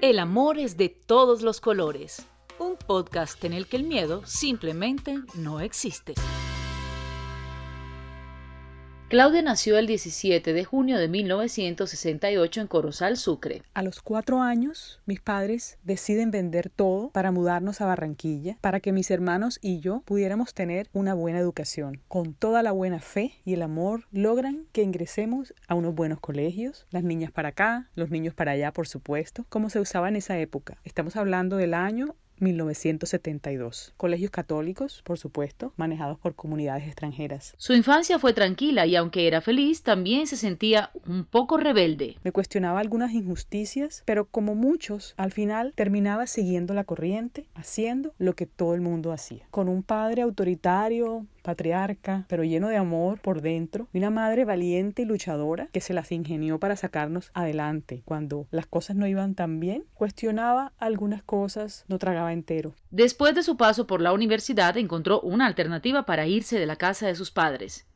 El amor es de todos los colores. Un podcast en el que el miedo simplemente no existe. Claudia nació el 17 de junio de 1968 en Corozal, Sucre. A los cuatro años, mis padres deciden vender todo para mudarnos a Barranquilla, para que mis hermanos y yo pudiéramos tener una buena educación. Con toda la buena fe y el amor, logran que ingresemos a unos buenos colegios, las niñas para acá, los niños para allá, por supuesto, como se usaba en esa época. Estamos hablando del año 1972. Colegios católicos, por supuesto, manejados por comunidades extranjeras. Su infancia fue tranquila y aunque era feliz, también se sentía un poco rebelde. Me cuestionaba algunas injusticias, pero como muchos, al final terminaba siguiendo la corriente, haciendo lo que todo el mundo hacía. Con un padre autoritario, patriarca, pero lleno de amor por dentro, y una madre valiente y luchadora que se las ingenió para sacarnos adelante. Cuando las cosas no iban tan bien, cuestionaba algunas cosas, no tragaba entero. Después de su paso por la universidad, encontró una alternativa para irse de la casa de sus padres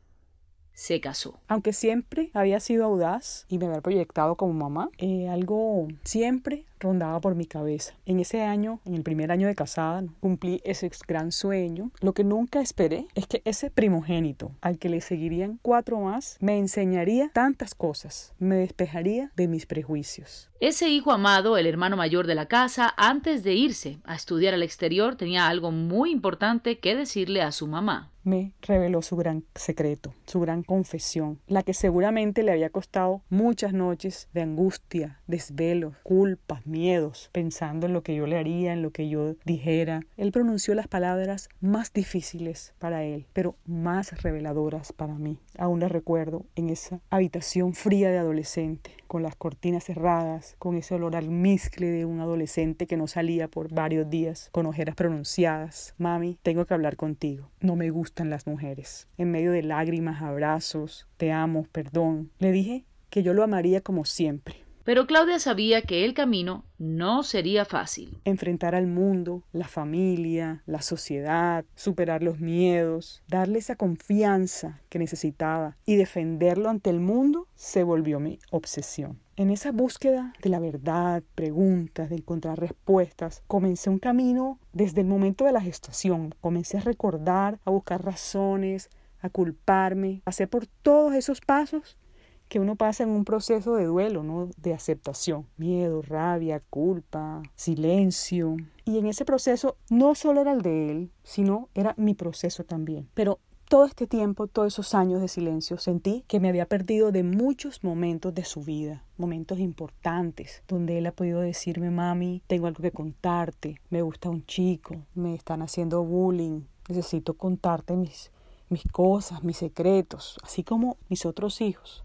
se casó. Aunque siempre había sido audaz y me había proyectado como mamá, eh, algo siempre rondaba por mi cabeza. En ese año, en el primer año de casada, cumplí ese gran sueño. Lo que nunca esperé es que ese primogénito, al que le seguirían cuatro más, me enseñaría tantas cosas, me despejaría de mis prejuicios. Ese hijo amado, el hermano mayor de la casa, antes de irse a estudiar al exterior, tenía algo muy importante que decirle a su mamá me reveló su gran secreto, su gran confesión, la que seguramente le había costado muchas noches de angustia, desvelos, culpas, miedos, pensando en lo que yo le haría, en lo que yo dijera. Él pronunció las palabras más difíciles para él, pero más reveladoras para mí. Aún la recuerdo en esa habitación fría de adolescente, con las cortinas cerradas, con ese olor almizcle de un adolescente que no salía por varios días, con ojeras pronunciadas. Mami, tengo que hablar contigo. No me gustan las mujeres. En medio de lágrimas, abrazos, te amo, perdón. Le dije que yo lo amaría como siempre, pero Claudia sabía que el camino no sería fácil. Enfrentar al mundo, la familia, la sociedad, superar los miedos, darle esa confianza que necesitaba y defenderlo ante el mundo se volvió mi obsesión. En esa búsqueda de la verdad, preguntas, de encontrar respuestas, comencé un camino desde el momento de la gestación. Comencé a recordar, a buscar razones, a culparme. Pasé por todos esos pasos que uno pasa en un proceso de duelo, ¿no? De aceptación. Miedo, rabia, culpa, silencio. Y en ese proceso no solo era el de él, sino era mi proceso también. Pero todo este tiempo, todos esos años de silencio, sentí que me había perdido de muchos momentos de su vida, momentos importantes, donde él ha podido decirme, mami, tengo algo que contarte, me gusta un chico, me están haciendo bullying, necesito contarte mis, mis cosas, mis secretos, así como mis otros hijos.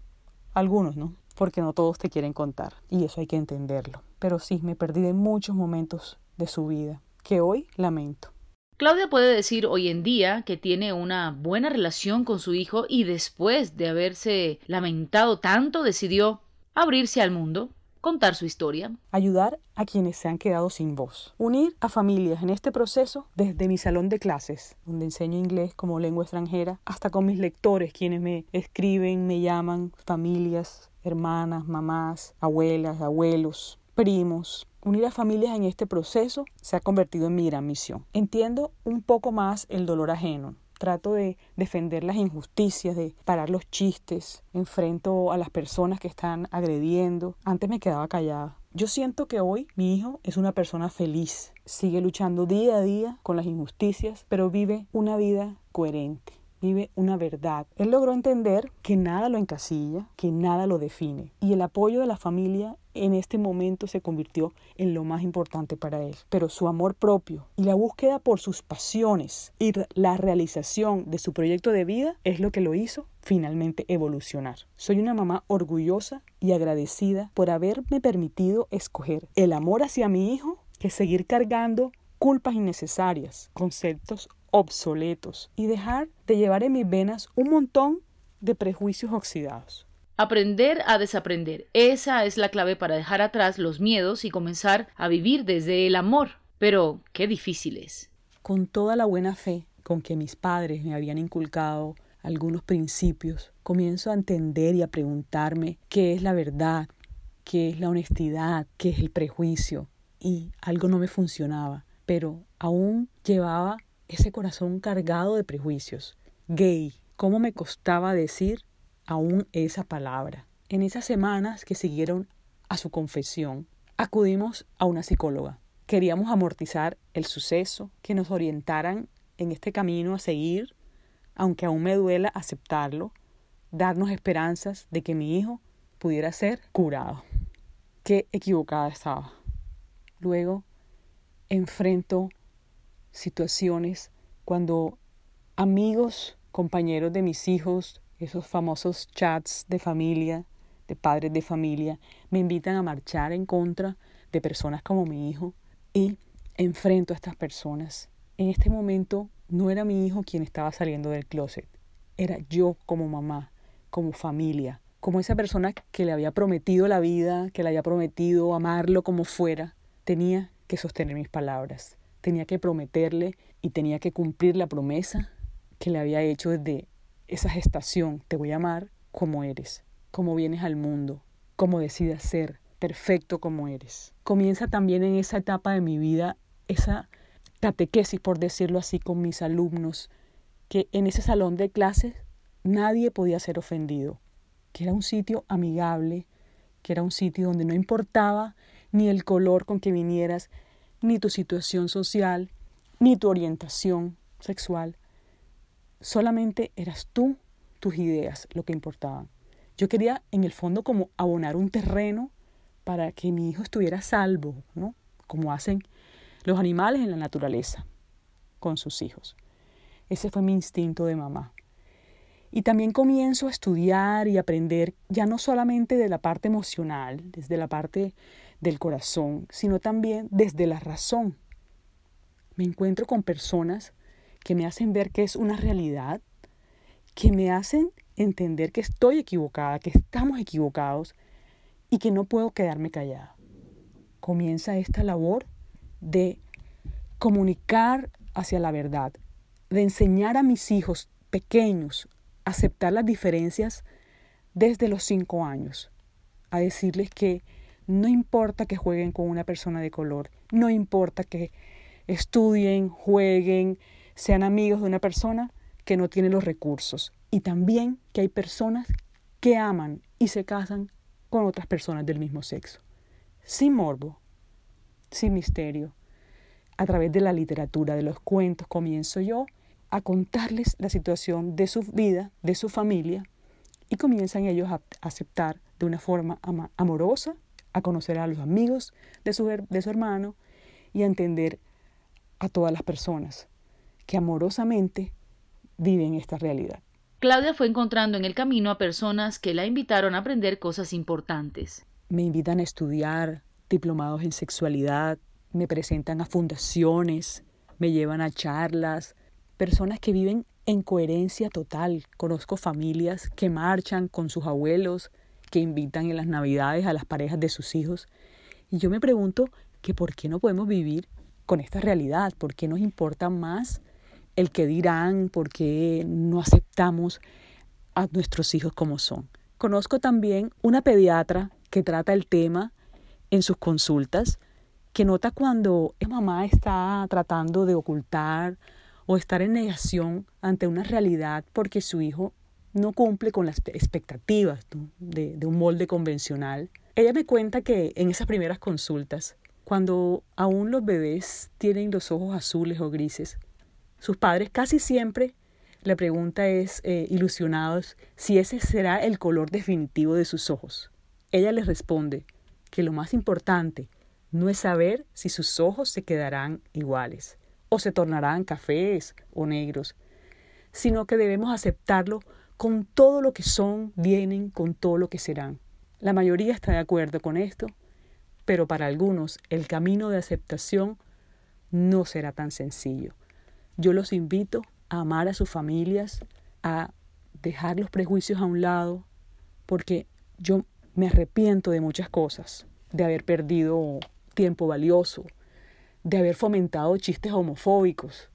Algunos, ¿no? Porque no todos te quieren contar y eso hay que entenderlo. Pero sí, me perdí de muchos momentos de su vida que hoy lamento. Claudia puede decir hoy en día que tiene una buena relación con su hijo y después de haberse lamentado tanto decidió abrirse al mundo, contar su historia. Ayudar a quienes se han quedado sin voz. Unir a familias en este proceso desde mi salón de clases, donde enseño inglés como lengua extranjera, hasta con mis lectores, quienes me escriben, me llaman, familias, hermanas, mamás, abuelas, abuelos, primos, Unir a familias en este proceso se ha convertido en mi gran misión. Entiendo un poco más el dolor ajeno, trato de defender las injusticias, de parar los chistes, enfrento a las personas que están agrediendo. Antes me quedaba callada. Yo siento que hoy mi hijo es una persona feliz, sigue luchando día a día con las injusticias, pero vive una vida coherente una verdad. Él logró entender que nada lo encasilla, que nada lo define. Y el apoyo de la familia en este momento se convirtió en lo más importante para él. Pero su amor propio y la búsqueda por sus pasiones y la realización de su proyecto de vida es lo que lo hizo finalmente evolucionar. Soy una mamá orgullosa y agradecida por haberme permitido escoger el amor hacia mi hijo que seguir cargando culpas innecesarias, conceptos obsoletos y dejar de llevar en mis venas un montón de prejuicios oxidados. Aprender a desaprender. Esa es la clave para dejar atrás los miedos y comenzar a vivir desde el amor. Pero qué difícil es. Con toda la buena fe con que mis padres me habían inculcado algunos principios, comienzo a entender y a preguntarme qué es la verdad, qué es la honestidad, qué es el prejuicio, y algo no me funcionaba, pero aún llevaba ese corazón cargado de prejuicios. Gay, ¿cómo me costaba decir aún esa palabra? En esas semanas que siguieron a su confesión, acudimos a una psicóloga. Queríamos amortizar el suceso, que nos orientaran en este camino a seguir, aunque aún me duela aceptarlo, darnos esperanzas de que mi hijo pudiera ser curado. Qué equivocada estaba. Luego enfrento situaciones cuando amigos, compañeros de mis hijos, esos famosos chats de familia, de padres de familia, me invitan a marchar en contra de personas como mi hijo y enfrento a estas personas. En este momento no era mi hijo quien estaba saliendo del closet, era yo como mamá, como familia, como esa persona que le había prometido la vida, que le había prometido amarlo como fuera, tenía que sostener mis palabras, tenía que prometerle y tenía que cumplir la promesa que le había hecho desde esa gestación. Te voy a amar como eres, como vienes al mundo, como decidas ser, perfecto como eres. Comienza también en esa etapa de mi vida esa catequesis, por decirlo así, con mis alumnos, que en ese salón de clases nadie podía ser ofendido, que era un sitio amigable, que era un sitio donde no importaba ni el color con que vinieras, ni tu situación social, ni tu orientación sexual. Solamente eras tú, tus ideas, lo que importaban. Yo quería, en el fondo, como abonar un terreno para que mi hijo estuviera salvo, ¿no? Como hacen los animales en la naturaleza con sus hijos. Ese fue mi instinto de mamá. Y también comienzo a estudiar y aprender ya no solamente de la parte emocional, desde la parte del corazón, sino también desde la razón. Me encuentro con personas que me hacen ver que es una realidad, que me hacen entender que estoy equivocada, que estamos equivocados y que no puedo quedarme callada. Comienza esta labor de comunicar hacia la verdad, de enseñar a mis hijos pequeños a aceptar las diferencias desde los cinco años, a decirles que no importa que jueguen con una persona de color, no importa que estudien, jueguen, sean amigos de una persona que no tiene los recursos. Y también que hay personas que aman y se casan con otras personas del mismo sexo. Sin morbo, sin misterio. A través de la literatura, de los cuentos, comienzo yo a contarles la situación de su vida, de su familia, y comienzan ellos a aceptar de una forma amorosa a conocer a los amigos de su, de su hermano y a entender a todas las personas que amorosamente viven esta realidad. Claudia fue encontrando en el camino a personas que la invitaron a aprender cosas importantes. Me invitan a estudiar diplomados en sexualidad, me presentan a fundaciones, me llevan a charlas, personas que viven en coherencia total. Conozco familias que marchan con sus abuelos, que invitan en las navidades a las parejas de sus hijos. Y yo me pregunto que por qué no podemos vivir con esta realidad, por qué nos importa más el que dirán, por qué no aceptamos a nuestros hijos como son. Conozco también una pediatra que trata el tema en sus consultas, que nota cuando la mamá está tratando de ocultar o estar en negación ante una realidad porque su hijo no cumple con las expectativas de, un molde convencional. Ella me cuenta que en esas primeras consultas, cuando aún los bebés tienen los ojos azules o grises, sus padres casi siempre la pregunta es, eh, ilusionados, si ese será el color definitivo de sus ojos. Ella les responde que lo más importante no es saber si sus ojos se quedarán iguales, o se tornarán cafés o negros, sino que debemos aceptarlo con todo lo que son, vienen, con todo lo que serán. La mayoría está de acuerdo con esto, pero para algunos el camino de aceptación no será tan sencillo. Yo los invito a amar a sus familias, a dejar los prejuicios a un lado, porque yo me arrepiento de muchas cosas, de haber perdido tiempo valioso, de haber fomentado chistes homofóbicos,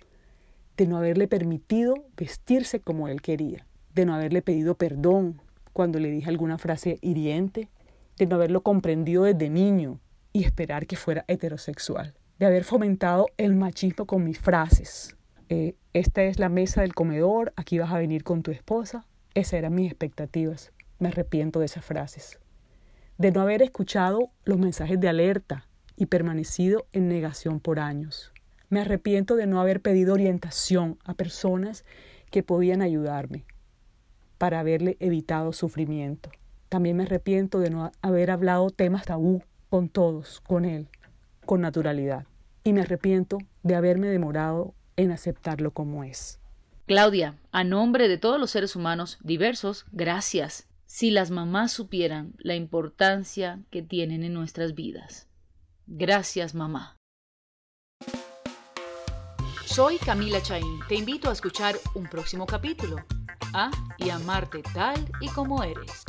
de no haberle permitido vestirse como él quería de no haberle pedido perdón cuando le dije alguna frase hiriente, de no haberlo comprendido desde niño y esperar que fuera heterosexual, de haber fomentado el machismo con mis frases. Eh, esta es la mesa del comedor, aquí vas a venir con tu esposa. Esas eran mis expectativas. Me arrepiento de esas frases. De no haber escuchado los mensajes de alerta y permanecido en negación por años. Me arrepiento de no haber pedido orientación a personas que podían ayudarme para haberle evitado sufrimiento. También me arrepiento de no haber hablado temas tabú con todos, con él, con naturalidad. Y me arrepiento de haberme demorado en aceptarlo como es. Claudia, a nombre de todos los seres humanos diversos, gracias. Si las mamás supieran la importancia que tienen en nuestras vidas. Gracias, mamá. Soy Camila Chaín. Te invito a escuchar un próximo capítulo. A y amarte tal y como eres.